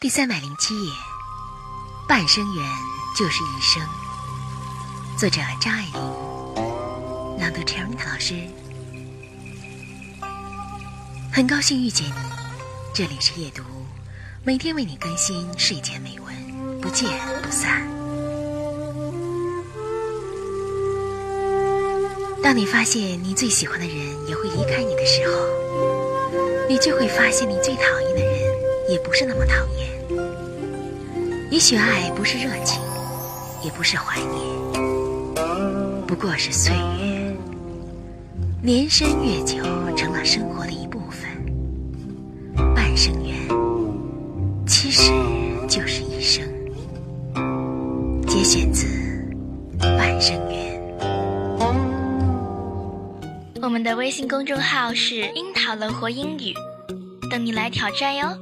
第三百零七页，半生缘就是一生。作者张爱玲，朗读 c h e r 老师。很高兴遇见你，这里是夜读，每天为你更新睡前美文，不见不散。当你发现你最喜欢的人也会离开你的时候，你就会发现你最讨厌的人也不是那么讨厌。也许爱不是热情，也不是怀念，不过是岁月。年深月久，成了生活的一部分。半生缘，其实就是一生。节选自《半生缘》。我们的微信公众号是“樱桃乐活英语”，等你来挑战哟。